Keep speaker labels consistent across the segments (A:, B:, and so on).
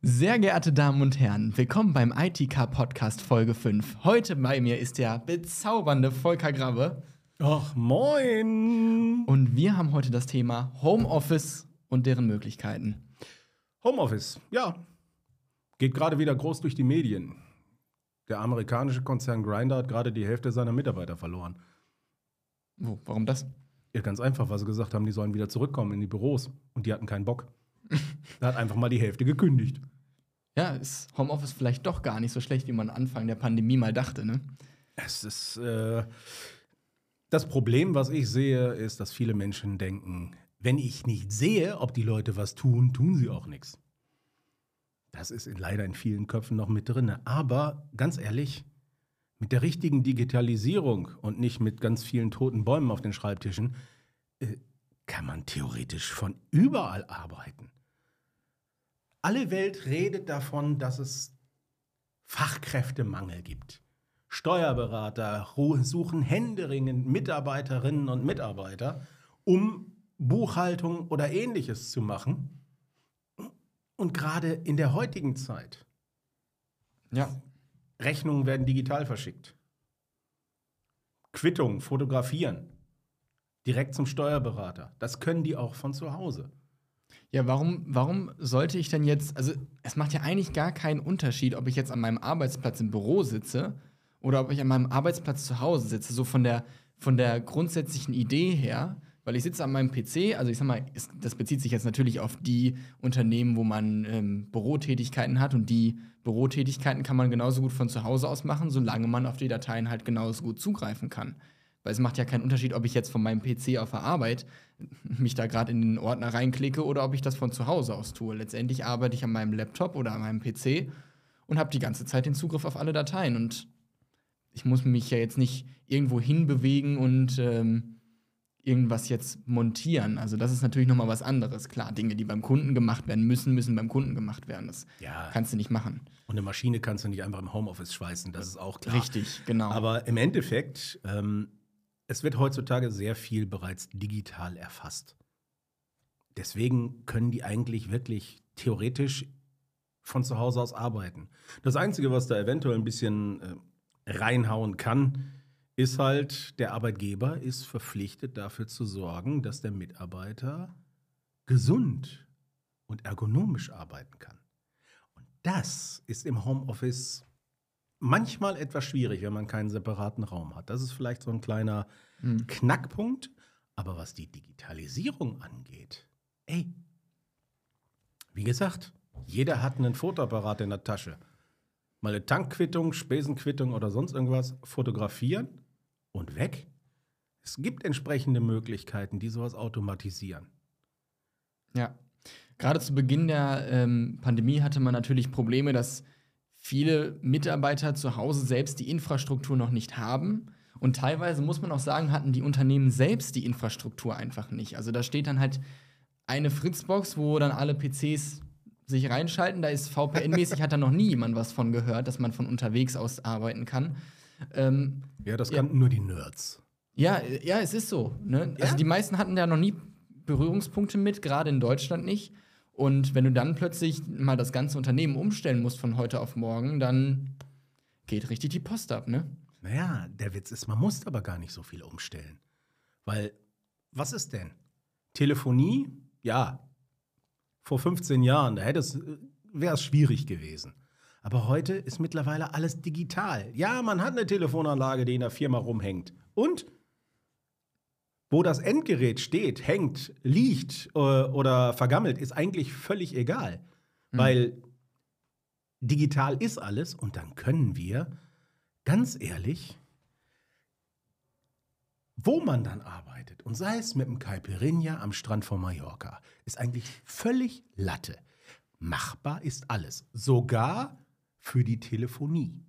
A: Sehr geehrte Damen und Herren, willkommen beim ITK Podcast Folge 5. Heute bei mir ist der bezaubernde Volker Grabbe.
B: Ach, moin!
A: Und wir haben heute das Thema Homeoffice und deren Möglichkeiten.
B: Homeoffice, ja. Geht gerade wieder groß durch die Medien. Der amerikanische Konzern Grindr hat gerade die Hälfte seiner Mitarbeiter verloren.
A: Wo, warum das?
B: Ja, ganz einfach, weil sie gesagt haben, die sollen wieder zurückkommen in die Büros. Und die hatten keinen Bock. da hat einfach mal die Hälfte gekündigt.
A: Ja, ist Homeoffice vielleicht doch gar nicht so schlecht, wie man Anfang der Pandemie mal dachte, ne?
B: Es ist. Äh, das Problem, was ich sehe, ist, dass viele Menschen denken, wenn ich nicht sehe, ob die Leute was tun, tun sie auch nichts. Das ist leider in vielen Köpfen noch mit drin. Aber ganz ehrlich, mit der richtigen Digitalisierung und nicht mit ganz vielen toten Bäumen auf den Schreibtischen, äh, kann man theoretisch von überall arbeiten. Alle Welt redet davon, dass es Fachkräftemangel gibt. Steuerberater suchen händeringend Mitarbeiterinnen und Mitarbeiter, um Buchhaltung oder ähnliches zu machen. Und gerade in der heutigen Zeit. Ja. Rechnungen werden digital verschickt. Quittungen fotografieren. Direkt zum Steuerberater. Das können die auch von zu Hause.
A: Ja, warum, warum sollte ich denn jetzt, also es macht ja eigentlich gar keinen Unterschied, ob ich jetzt an meinem Arbeitsplatz im Büro sitze oder ob ich an meinem Arbeitsplatz zu Hause sitze, so von der, von der grundsätzlichen Idee her, weil ich sitze an meinem PC, also ich sag mal, das bezieht sich jetzt natürlich auf die Unternehmen, wo man ähm, Bürotätigkeiten hat und die Bürotätigkeiten kann man genauso gut von zu Hause aus machen, solange man auf die Dateien halt genauso gut zugreifen kann. Weil es macht ja keinen Unterschied, ob ich jetzt von meinem PC auf der Arbeit mich da gerade in den Ordner reinklicke oder ob ich das von zu Hause aus tue. Letztendlich arbeite ich an meinem Laptop oder an meinem PC und habe die ganze Zeit den Zugriff auf alle Dateien. Und ich muss mich ja jetzt nicht irgendwo hinbewegen und ähm, irgendwas jetzt montieren. Also das ist natürlich noch mal was anderes. Klar, Dinge, die beim Kunden gemacht werden müssen, müssen beim Kunden gemacht werden. Das ja. kannst du nicht machen.
B: Und eine Maschine kannst du nicht einfach im Homeoffice schweißen, das ist auch klar.
A: Richtig, genau.
B: Aber im Endeffekt ähm, es wird heutzutage sehr viel bereits digital erfasst. Deswegen können die eigentlich wirklich theoretisch von zu Hause aus arbeiten. Das Einzige, was da eventuell ein bisschen äh, reinhauen kann, ist halt, der Arbeitgeber ist verpflichtet dafür zu sorgen, dass der Mitarbeiter gesund und ergonomisch arbeiten kann. Und das ist im Homeoffice manchmal etwas schwierig, wenn man keinen separaten Raum hat. Das ist vielleicht so ein kleiner mhm. Knackpunkt. Aber was die Digitalisierung angeht, ey, wie gesagt, jeder hat einen Fotoapparat in der Tasche. Mal eine Tankquittung, Spesenquittung oder sonst irgendwas fotografieren und weg. Es gibt entsprechende Möglichkeiten, die sowas automatisieren.
A: Ja. Gerade zu Beginn der ähm, Pandemie hatte man natürlich Probleme, dass viele Mitarbeiter zu Hause selbst die Infrastruktur noch nicht haben. Und teilweise muss man auch sagen, hatten die Unternehmen selbst die Infrastruktur einfach nicht. Also da steht dann halt eine Fritzbox, wo dann alle PCs sich reinschalten. Da ist VPN-mäßig, hat da noch nie jemand was von gehört, dass man von unterwegs aus arbeiten kann.
B: Ähm, ja, das kannten ja, nur die Nerds.
A: Ja, ja, es ist so. Ne? Ja? Also die meisten hatten da noch nie Berührungspunkte mit, gerade in Deutschland nicht. Und wenn du dann plötzlich mal das ganze Unternehmen umstellen musst von heute auf morgen, dann geht richtig die Post ab, ne?
B: Naja, der Witz ist, man muss aber gar nicht so viel umstellen. Weil, was ist denn? Telefonie? Ja. Vor 15 Jahren, da wäre es schwierig gewesen. Aber heute ist mittlerweile alles digital. Ja, man hat eine Telefonanlage, die in der Firma rumhängt. Und wo das Endgerät steht, hängt, liegt äh, oder vergammelt, ist eigentlich völlig egal. Mhm. Weil digital ist alles und dann können wir, ganz ehrlich, wo man dann arbeitet, und sei es mit dem Caipirinha am Strand von Mallorca, ist eigentlich völlig Latte. Machbar ist alles, sogar für die Telefonie.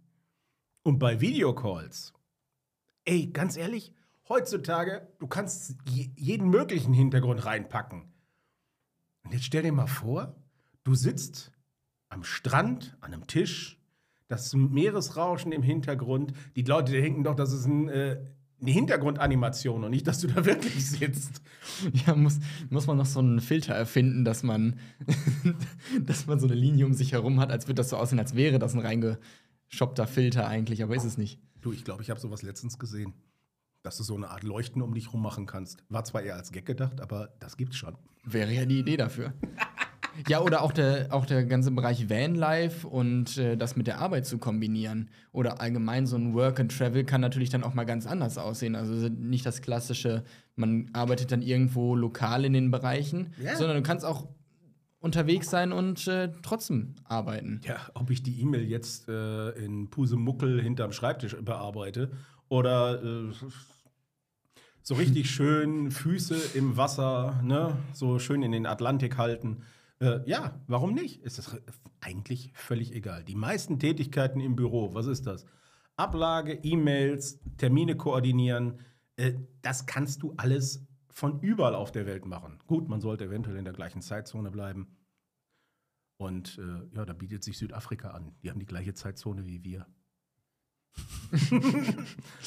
B: Und bei Videocalls, ey, ganz ehrlich, heutzutage, du kannst jeden möglichen Hintergrund reinpacken. Und jetzt stell dir mal vor, du sitzt am Strand, an einem Tisch, das Meeresrauschen im Hintergrund. Die Leute denken doch, das ist ein äh, eine Hintergrundanimation und nicht, dass du da wirklich sitzt.
A: Ja, muss, muss man noch so einen Filter erfinden, dass man, dass man so eine Linie um sich herum hat, als würde das so aussehen, als wäre das ein reingeschoppter Filter eigentlich, aber ist es nicht.
B: Du, ich glaube, ich habe sowas letztens gesehen. Dass du so eine Art Leuchten um dich rum machen kannst. War zwar eher als Gag gedacht, aber das gibt's schon.
A: Wäre ja die Idee dafür. Ja, oder auch der, auch der ganze Bereich Vanlife und äh, das mit der Arbeit zu kombinieren. Oder allgemein so ein Work and Travel kann natürlich dann auch mal ganz anders aussehen. Also nicht das klassische, man arbeitet dann irgendwo lokal in den Bereichen,
B: Ja.
A: sondern du kannst auch unterwegs sein und äh, trotzdem arbeiten.
B: Ja, ob ich die E-Mail jetzt äh, in Pusemuckel hinterm Schreibtisch bearbeite oder äh, so richtig schön Füße im Wasser, ne? so schön in den Atlantik halten. Äh, ja, warum nicht? Ist das eigentlich völlig egal. Die meisten Tätigkeiten im Büro, was ist das? Ablage, E-Mails, Termine koordinieren, äh, das kannst du alles von überall auf der Welt machen. Gut, man sollte eventuell in der gleichen Zeitzone bleiben. Und äh, ja, da bietet sich Südafrika an. Die haben die gleiche Zeitzone wie wir.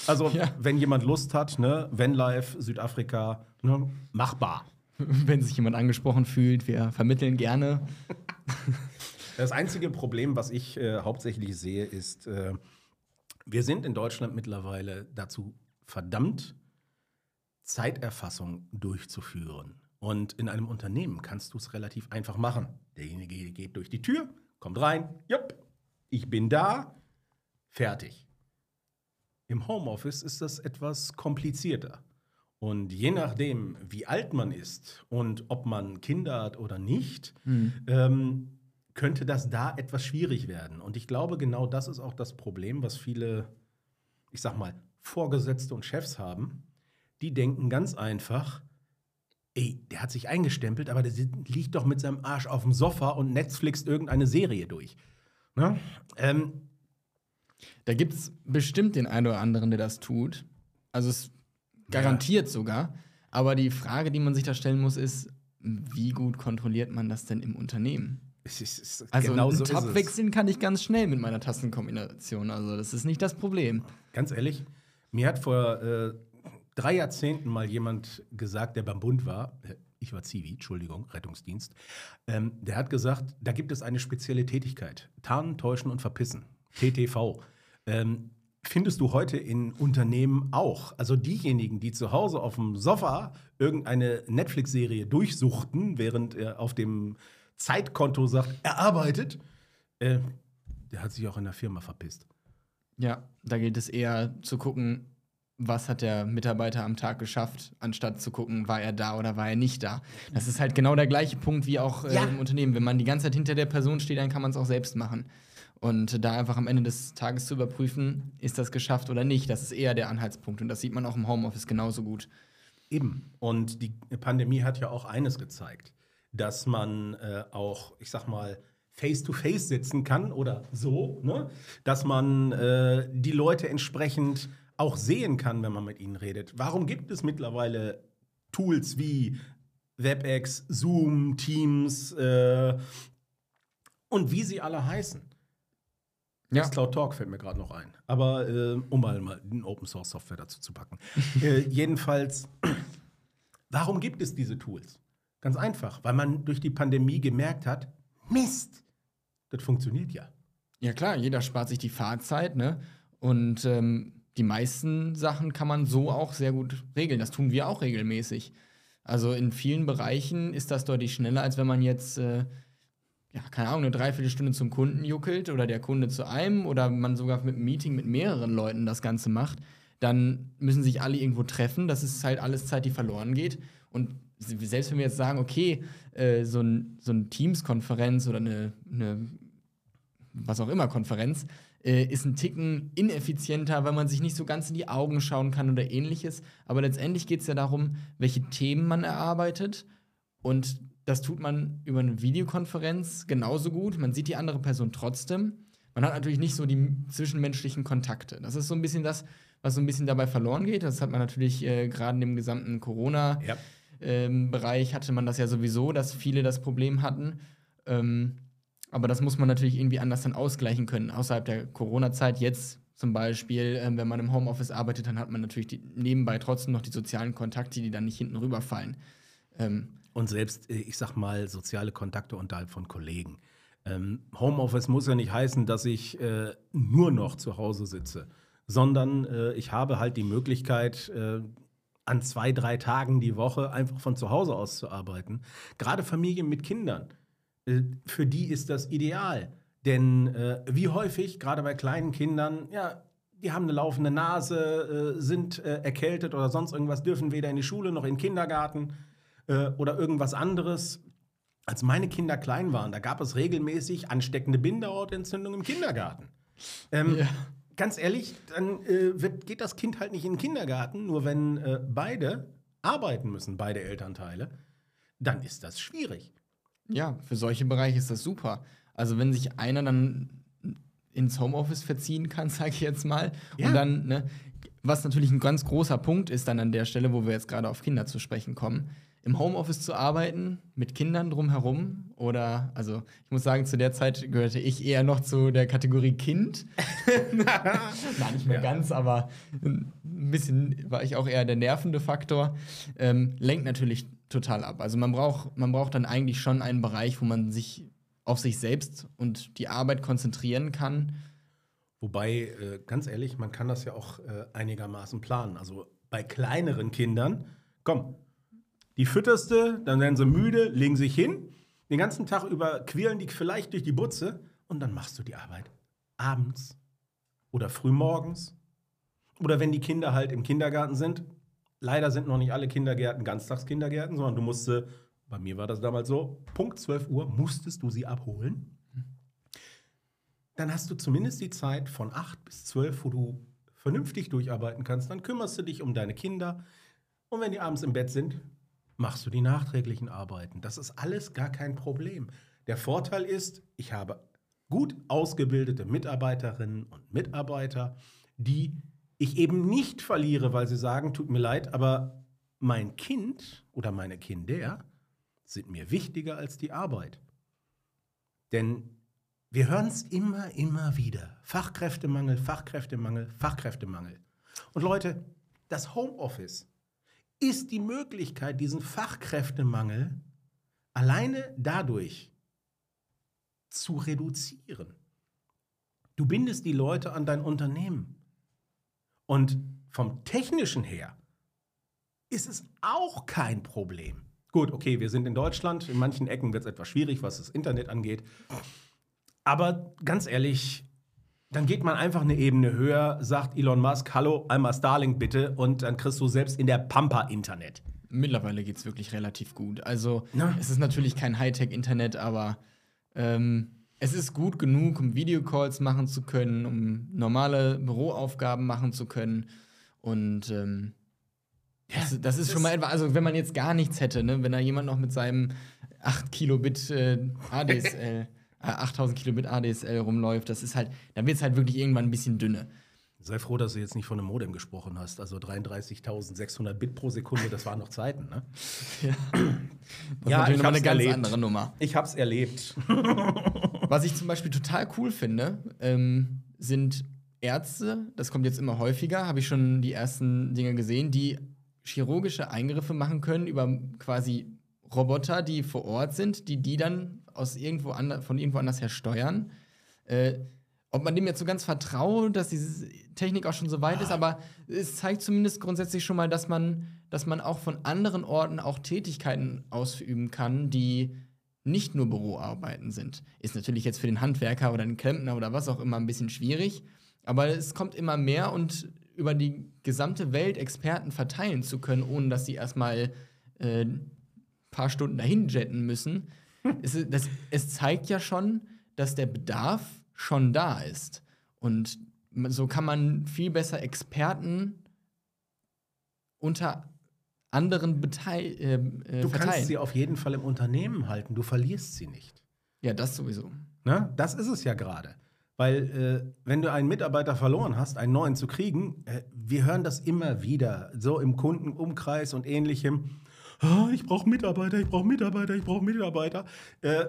B: also,
A: Ja.
B: wenn jemand Lust hat, ne, Vanlife, Südafrika, ne, machbar.
A: Wenn sich jemand angesprochen fühlt, wir vermitteln gerne.
B: Das einzige Problem, was ich äh, hauptsächlich sehe, ist, äh, wir sind in Deutschland mittlerweile dazu verdammt, Zeiterfassung durchzuführen. Und in einem Unternehmen kannst du es relativ einfach machen. Derjenige geht durch die Tür, kommt rein, jupp, ich bin da, fertig. Im Homeoffice ist das etwas komplizierter. Und je nachdem, wie alt man ist und ob man Kinder hat oder nicht, ähm, könnte das da etwas schwierig werden. Und ich glaube, genau das ist auch das Problem, was viele, ich sag mal, Vorgesetzte und Chefs haben. Die denken ganz einfach, ey, der hat sich eingestempelt, aber der liegt doch mit seinem Arsch auf dem Sofa und Netflix irgendeine Serie durch. Ne? Ähm,
A: Da gibt es bestimmt den einen oder anderen, der das tut. Also es garantiert sogar. Aber die Frage, die man sich da stellen muss, ist, wie gut kontrolliert man das denn im Unternehmen?
B: es ist, es ist,
A: Also
B: genau so
A: Tab wechseln kann ich ganz schnell mit meiner Tastenkombination. Also das ist nicht das Problem.
B: Ganz ehrlich, mir hat vor äh, drei Jahrzehnten mal jemand gesagt, der beim Bund war, äh, ich war Zivi, Entschuldigung, Rettungsdienst, ähm, der hat gesagt, da gibt es eine spezielle Tätigkeit, Tarnen, Täuschen und Verpissen, TTV. Ähm, findest du heute in Unternehmen auch. Also diejenigen, die zu Hause auf dem Sofa irgendeine Netflix-Serie durchsuchten, während er auf dem Zeitkonto sagt, er arbeitet, äh, der hat sich auch in der Firma verpisst.
A: Ja, da gilt es eher zu gucken, was hat der Mitarbeiter am Tag geschafft, anstatt zu gucken, war er da oder war er nicht da. Das ist halt genau der gleiche Punkt wie auch äh,
B: Ja.
A: im Unternehmen. Wenn man die ganze Zeit hinter der Person steht, dann kann man es auch selbst machen. Und da einfach am Ende des Tages zu überprüfen, ist das geschafft oder nicht, das ist eher der Anhaltspunkt. Und das sieht man auch im Homeoffice genauso gut.
B: Eben. Und die Pandemie hat ja auch eines gezeigt, dass man äh, auch, ich sag mal, face-to-face sitzen kann oder so, ne? dass man äh, die Leute entsprechend auch sehen kann, wenn man mit ihnen redet. Warum gibt es mittlerweile Tools wie WebEx, Zoom, Teams äh, und wie sie alle heißen?
A: Ja.
B: Cloud Talk fällt mir gerade noch ein. Aber äh, um mal, mal eine Open Source Software dazu zu packen. äh, jedenfalls, warum gibt es diese Tools? Ganz einfach, weil man durch die Pandemie gemerkt hat, Mist, das funktioniert ja.
A: Ja klar, jeder spart sich die Fahrzeit, ne? Und ähm, die meisten Sachen kann man so auch sehr gut regeln. Das tun wir auch regelmäßig. Also in vielen Bereichen ist das deutlich schneller, als wenn man jetzt, äh, ja, keine Ahnung, eine Dreiviertelstunde zum Kunden juckelt oder der Kunde zu einem oder man sogar mit einem Meeting mit mehreren Leuten das Ganze macht. Dann müssen sich alle irgendwo treffen. Das ist halt alles Zeit, die verloren geht. Und selbst wenn wir jetzt sagen, okay, äh, so ein, so ein Teams-Konferenz oder eine, eine was auch immer Konferenz, äh, ist ein Ticken ineffizienter, weil man sich nicht so ganz in die Augen schauen kann oder ähnliches. Aber letztendlich geht es ja darum, welche Themen man erarbeitet. Und das tut man über eine Videokonferenz genauso gut. Man sieht die andere Person trotzdem. Man hat natürlich nicht so die zwischenmenschlichen Kontakte. Das ist so ein bisschen das, was so ein bisschen dabei verloren geht. Das hat man natürlich äh, gerade in dem gesamten Corona-
B: Ja.
A: ähm, hatte man das ja sowieso, dass viele das Problem hatten. Ähm, aber das muss man natürlich irgendwie anders dann ausgleichen können. Außerhalb der Corona-Zeit, jetzt Zum Beispiel, ähm, wenn man im Homeoffice arbeitet, dann hat man natürlich die, nebenbei trotzdem noch die sozialen Kontakte, die dann nicht hinten rüberfallen. Ähm,
B: Und selbst, äh, ich sag mal, soziale Kontakte unterhalb von Kollegen. Ähm, Homeoffice muss ja nicht heißen, dass ich äh, nur noch zu Hause sitze, sondern äh, ich habe halt die Möglichkeit, äh, an zwei, drei Tagen die Woche einfach von zu Hause aus zu arbeiten. Gerade Familien mit Kindern, äh, für die ist das ideal. Denn äh, wie häufig, gerade bei kleinen Kindern, ja, die haben eine laufende Nase, äh, sind äh, erkältet oder sonst irgendwas, dürfen weder in die Schule noch in den Kindergarten äh, oder irgendwas anderes. Als meine Kinder klein waren, da gab es regelmäßig ansteckende Bindehautentzündungen im Kindergarten. Ähm,
A: Ja.
B: Ganz ehrlich, dann äh, wird, geht das Kind halt nicht in den Kindergarten, nur wenn äh, beide arbeiten müssen, beide Elternteile, dann ist das schwierig.
A: Ja, für solche Bereiche ist das super. Also wenn sich einer dann ins Homeoffice verziehen kann, sage ich jetzt mal,
B: Ja.
A: und dann, ne, was natürlich ein ganz großer Punkt ist dann an der Stelle, wo wir jetzt gerade auf Kinder zu sprechen kommen, im Homeoffice zu arbeiten, mit Kindern drumherum oder, also ich muss sagen, zu der Zeit gehörte ich eher noch zu der Kategorie Kind. Nein, nicht mehr
B: Ja.
A: ganz, aber ein bisschen war ich auch eher der nervende Faktor. Ähm, lenkt natürlich total ab. Also man braucht, man braucht dann eigentlich schon einen Bereich, wo man sich auf sich selbst und die Arbeit konzentrieren kann.
B: Wobei, äh, ganz ehrlich, man kann das ja auch äh, einigermaßen planen. Also bei kleineren Kindern, komm, die fütterst du, dann werden sie müde, legen sich hin, den ganzen Tag über quirlen die vielleicht durch die Butze und dann machst du die Arbeit abends oder frühmorgens. Oder wenn die Kinder halt im Kindergarten sind. Leider sind noch nicht alle Kindergärten Ganztagskindergärten, sondern du musst sie, bei mir war das damals so, Punkt 12 Uhr musstest du sie abholen dann hast du zumindest die Zeit von 8 bis 12, wo du vernünftig durcharbeiten kannst. Dann kümmerst du dich um deine Kinder. Und wenn die abends im Bett sind, machst du die nachträglichen Arbeiten. Das ist alles gar kein Problem. Der Vorteil ist, ich habe gut ausgebildete Mitarbeiterinnen und Mitarbeiter, die ich eben nicht verliere, weil sie sagen, tut mir leid, aber mein Kind oder meine Kinder sind mir wichtiger als die Arbeit. Denn wir hören es immer, immer wieder. Fachkräftemangel, Fachkräftemangel, Fachkräftemangel. Und Leute, das Homeoffice ist die Möglichkeit, diesen Fachkräftemangel alleine dadurch zu reduzieren. Du bindest die Leute an dein Unternehmen. Und vom technischen her ist es auch kein Problem. Gut, okay, wir sind in Deutschland. In manchen Ecken wird es etwas schwierig, was das Internet angeht. Aber ganz ehrlich, dann geht man einfach eine Ebene höher, sagt Elon Musk, hallo, einmal Starlink bitte, und dann kriegst du selbst in der Pampa Internet.
A: Mittlerweile geht es wirklich relativ gut. Also
B: Na?
A: es ist natürlich kein Hightech-Internet, aber ähm, es ist gut genug, um Videocalls machen zu können, um normale Büroaufgaben machen zu können. Und ähm, das, das ist schon mal etwa, also wenn man jetzt gar nichts hätte, ne, wenn da jemand noch mit seinem 8 Kilobit äh, ADSL, äh, 8000 Kilobit ADSL rumläuft, das ist halt, dann wird es halt wirklich irgendwann ein bisschen dünne.
B: Sei froh, dass du jetzt nicht von einem Modem gesprochen hast. Also 33.600 Bit pro Sekunde, das waren noch Zeiten, ne?
A: Das
B: Ja,
A: ist natürlich
B: ich
A: eine ganz
B: erlebt.
A: andere Nummer.
B: Ich hab's erlebt.
A: Was ich zum Beispiel total cool finde, ähm, sind Ärzte, das kommt jetzt immer häufiger, habe ich schon die ersten Dinge gesehen, die chirurgische Eingriffe machen können über quasi Roboter, die vor Ort sind, die die dann aus irgendwo von irgendwo anders her steuern. Äh, ob man dem jetzt so ganz vertraut, dass diese Technik auch schon so weit ist, aber es zeigt zumindest grundsätzlich schon mal, dass man, dass man auch von anderen Orten auch Tätigkeiten ausüben kann, die nicht nur Büroarbeiten sind. Ist natürlich jetzt für den Handwerker oder den Klempner oder was auch immer ein bisschen schwierig, aber es kommt immer mehr und über die gesamte Welt Experten verteilen zu können, ohne dass sie erstmal äh, ein paar Stunden dahin jetten müssen. es, ist- das, es zeigt ja schon, dass der Bedarf schon da ist. Und so kann man viel besser Experten unter anderen beteil äh, äh,
B: Du
A: verteilen.
B: kannst sie auf jeden Fall im Unternehmen halten, du verlierst sie nicht.
A: ja, das sowieso.
B: Ne? Das ist es ja gerade. Weil, äh, wenn du einen Mitarbeiter verloren hast, einen neuen zu kriegen, äh, wir hören das immer wieder, so im Kundenumkreis und ähnlichem. Ah, ich brauche Mitarbeiter, ich brauche Mitarbeiter, ich brauche Mitarbeiter. Äh,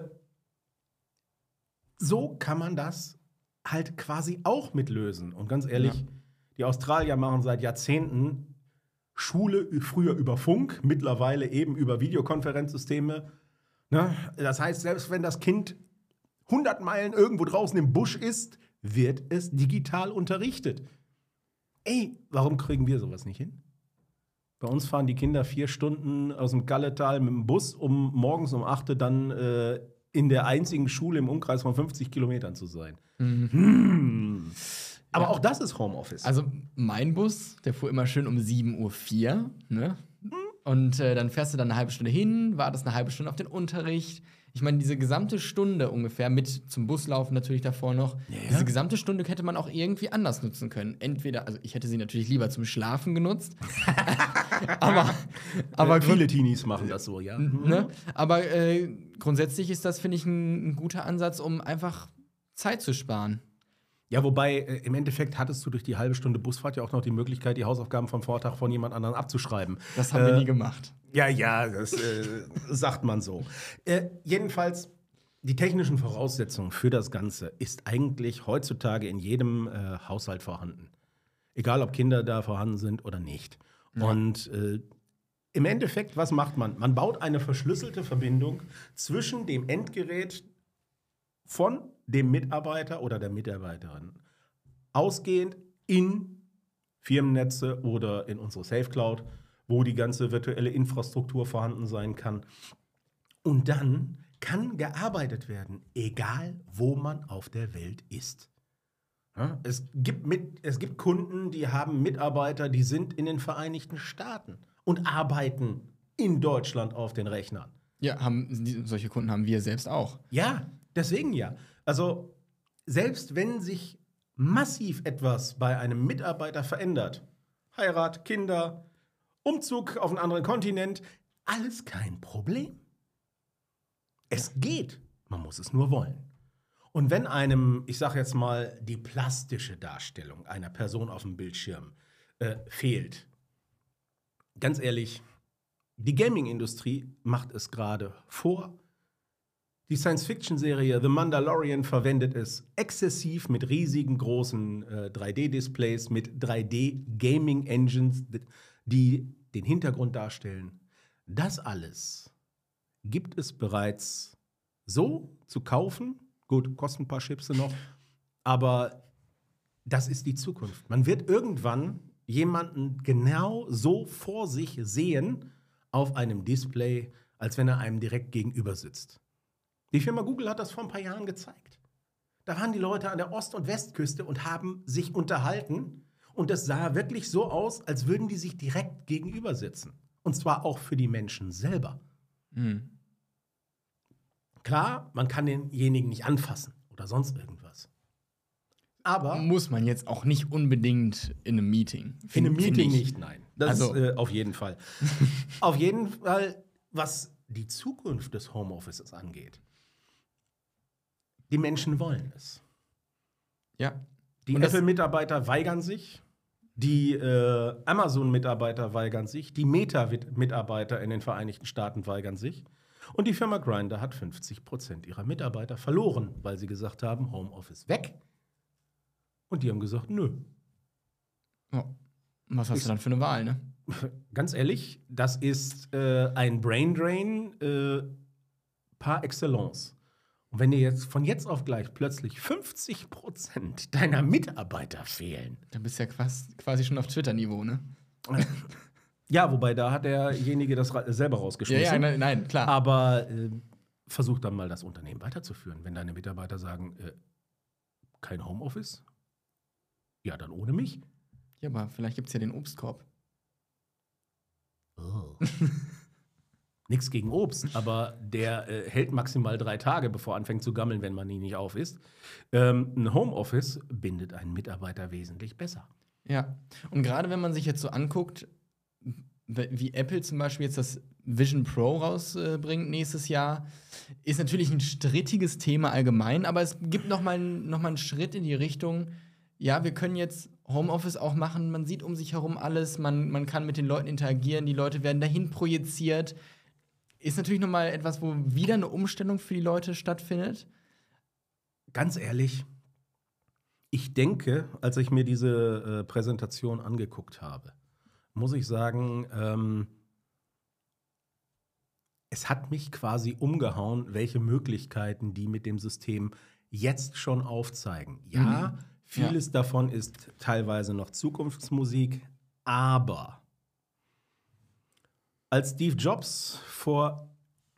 B: so kann man das halt quasi auch mitlösen. Und ganz ehrlich, ja. die Australier machen seit Jahrzehnten Schule früher über Funk, mittlerweile eben über Videokonferenzsysteme. Ne? Das heißt, selbst wenn das Kind 100 Meilen irgendwo draußen im Busch ist, wird es digital unterrichtet. Ey, warum kriegen wir sowas nicht hin? Bei uns fahren die Kinder vier Stunden aus dem Galletal mit dem Bus, um morgens um 8 dann äh, in der einzigen Schule im Umkreis von 50 Kilometern zu sein. Mhm. Hm. Aber ja. auch das ist Homeoffice.
A: Also mein Bus, der fuhr immer schön um 7.04 Uhr. Ne? Mhm. Und äh, dann fährst du dann eine halbe Stunde hin, wartest eine halbe Stunde auf den Unterricht. Ich meine, diese gesamte Stunde ungefähr, mit zum Buslaufen natürlich davor noch, ja. diese gesamte Stunde hätte man auch irgendwie anders nutzen können. Entweder, also ich hätte sie natürlich lieber zum Schlafen genutzt. aber, aber
B: viele Teenies machen das so, ja.
A: Ne? Aber äh, grundsätzlich ist das, finde ich, ein, ein guter Ansatz, um einfach Zeit zu sparen.
B: Ja, wobei äh, im Endeffekt hattest du durch die halbe Stunde Busfahrt ja auch noch die Möglichkeit, die Hausaufgaben vom Vortag von jemand anderem abzuschreiben.
A: Das haben äh, wir nie gemacht.
B: Ja, ja, das äh, sagt man so. Äh, jedenfalls, die technischen Voraussetzungen für das Ganze ist eigentlich heutzutage in jedem äh, Haushalt vorhanden. Egal, ob Kinder da vorhanden sind oder nicht. Ja. Und im Endeffekt, was macht man? Man baut eine verschlüsselte Verbindung zwischen dem Endgerät von dem Mitarbeiter oder der Mitarbeiterin ausgehend in Firmennetze oder in unsere Safe Cloud, wo die ganze virtuelle Infrastruktur vorhanden sein kann. Und dann kann gearbeitet werden, egal wo man auf der Welt ist. Ja, es, gibt mit, es gibt Kunden, die haben Mitarbeiter, die sind in den Vereinigten Staaten und arbeiten in Deutschland auf den Rechnern.
A: Ja, haben, solche Kunden haben wir selbst auch.
B: Ja, deswegen ja. Also selbst wenn sich massiv etwas bei einem Mitarbeiter verändert, Heirat, Kinder, Umzug auf einen anderen Kontinent, alles kein Problem. Es geht, man muss es nur wollen. Und wenn einem, ich sage jetzt mal, die plastische Darstellung einer Person auf dem Bildschirm äh, fehlt, ganz ehrlich, die Gaming-Industrie macht es gerade vor die Science-Fiction-Serie The Mandalorian verwendet es exzessiv mit riesigen großen äh, 3D-Displays, mit 3D-Gaming-Engines, die den Hintergrund darstellen. Das alles gibt es bereits so zu kaufen. Gut, kosten ein paar Chips noch, aber das ist die Zukunft. Man wird irgendwann jemanden genau so vor sich sehen auf einem Display, als wenn er einem direkt gegenüber sitzt. Die Firma Google hat das vor ein paar Jahren gezeigt. Da waren die Leute an der Ost- und Westküste und haben sich unterhalten. Und es sah wirklich so aus, als würden die sich direkt gegenüber sitzen. Und zwar auch für die Menschen selber. Mhm. Klar, man kann denjenigen nicht anfassen oder sonst irgendwas.
A: Aber. Muss man jetzt auch nicht unbedingt in einem Meeting.
B: In einem Meeting nicht, nein. Das also. ist äh, auf jeden Fall. auf jeden Fall, was die Zukunft des Homeoffices angeht, die Menschen wollen es.
A: Ja.
B: Die Apple-Mitarbeiter weigern sich. Die äh, Amazon-Mitarbeiter weigern sich. Die Meta-Mitarbeiter in den Vereinigten Staaten weigern sich. Und die Firma Grindr hat 50 Prozent ihrer Mitarbeiter verloren, weil sie gesagt haben, Homeoffice weg. Und die haben gesagt, nö.
A: Ja. Was hast ich, du dann für eine Wahl, ne?
B: Ganz ehrlich, das ist äh, ein Braindrain äh, par excellence. Und wenn dir jetzt von jetzt auf gleich plötzlich 50 Prozent deiner Mitarbeiter fehlen.
A: Dann bist du ja quasi, quasi schon auf Twitter-Niveau, ne?
B: ja, wobei da hat derjenige das selber rausgeschmissen. Ja,
A: ja nein, nein, klar.
B: Aber äh, versuch dann mal das Unternehmen weiterzuführen. Wenn deine Mitarbeiter sagen, äh, kein Homeoffice, ja, dann ohne mich.
A: Ja, aber vielleicht gibt es ja den Obstkorb. Oh.
B: Nichts gegen Obst, aber der äh, hält maximal drei Tage, bevor er anfängt zu gammeln, wenn man ihn nicht auf isst. Ähm, ein Homeoffice bindet einen Mitarbeiter wesentlich besser.
A: Ja, und gerade wenn man sich jetzt so anguckt, wie Apple zum Beispiel jetzt das Vision Pro rausbringt nächstes Jahr, ist natürlich ein strittiges Thema allgemein, aber es gibt noch mal, noch mal einen Schritt in die Richtung, ja, wir können jetzt Homeoffice auch machen, man sieht um sich herum alles, man, man kann mit den Leuten interagieren, die Leute werden dahin projiziert, ist natürlich nochmal etwas, wo wieder eine Umstellung für die Leute stattfindet.
B: Ganz ehrlich, ich denke, als ich mir diese äh, Präsentation angeguckt habe, muss ich sagen, ähm, es hat mich quasi umgehauen, welche Möglichkeiten die mit dem System jetzt schon aufzeigen. Ja,
A: Mhm.
B: vieles davon ist teilweise noch Zukunftsmusik, aber als Steve Jobs vor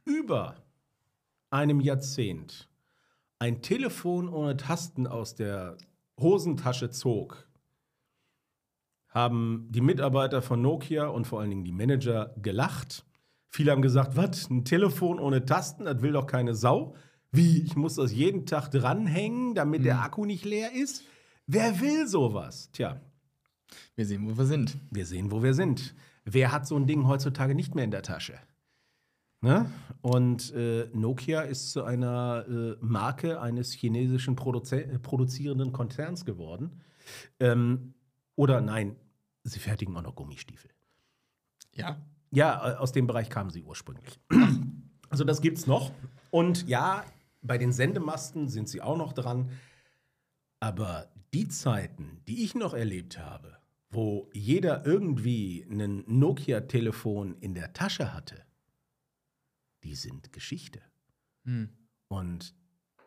B: über einem Jahrzehnt ein Telefon ohne Tasten aus der Hosentasche zog, haben die Mitarbeiter von Nokia und vor allen Dingen die Manager gelacht. Viele haben gesagt, was, ein Telefon ohne Tasten, das will doch keine Sau. Wie, ich muss das jeden Tag dranhängen, damit der Akku nicht leer ist? Wer will sowas? Tja,
A: Wir sehen, wo wir sind.
B: wir sehen, wo wir sind. Wer hat so ein Ding heutzutage nicht mehr in der Tasche? Ne? Und äh, Nokia ist zu einer äh, Marke eines chinesischen Produze äh, produzierenden Konzerns geworden. Ähm, oder nein, sie fertigen auch noch Gummistiefel.
A: Ja.
B: Ja, äh, aus dem Bereich kamen sie ursprünglich. Also das gibt's noch. Und ja, bei den Sendemasten sind sie auch noch dran. Aber die Zeiten, die ich noch erlebt habe, wo jeder irgendwie ein Nokia-Telefon in der Tasche hatte, die sind Geschichte.
A: Hm.
B: Und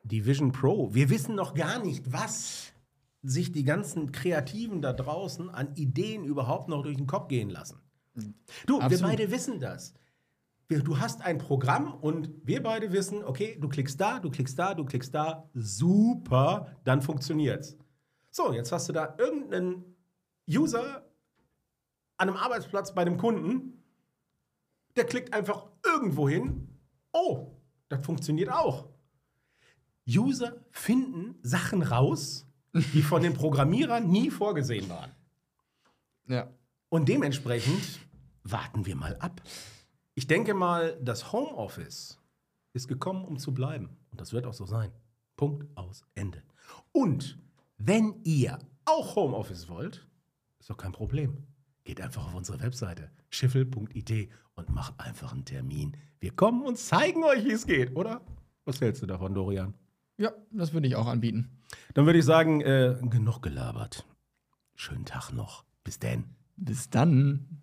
B: die Vision Pro, wir wissen noch gar nicht, was sich die ganzen Kreativen da draußen an Ideen überhaupt noch durch den Kopf gehen lassen. Du, wir
A: Absolut.
B: beide wissen das. Wir, du hast ein Programm und wir beide wissen, okay, du klickst da, du klickst da, du klickst da, super, dann funktioniert's. So, jetzt hast du da irgendeinen User an einem Arbeitsplatz bei einem Kunden, der klickt einfach irgendwo hin. Oh, das funktioniert auch. User finden Sachen raus, die von den Programmierern nie vorgesehen waren.
A: Ja.
B: Und dementsprechend warten wir mal ab. Ich denke mal, das Homeoffice ist gekommen, um zu bleiben. Und das wird auch so sein. Punkt aus Ende. Und wenn ihr auch Homeoffice wollt, ist doch kein Problem. Geht einfach auf unsere Webseite schiffel.it und macht einfach einen Termin. Wir kommen und zeigen euch, wie es geht, oder? Was hältst du davon, Dorian?
A: Ja, das würde ich auch anbieten.
B: Dann würde ich sagen, äh, genug gelabert. Schönen Tag noch. Bis denn.
A: Bis dann.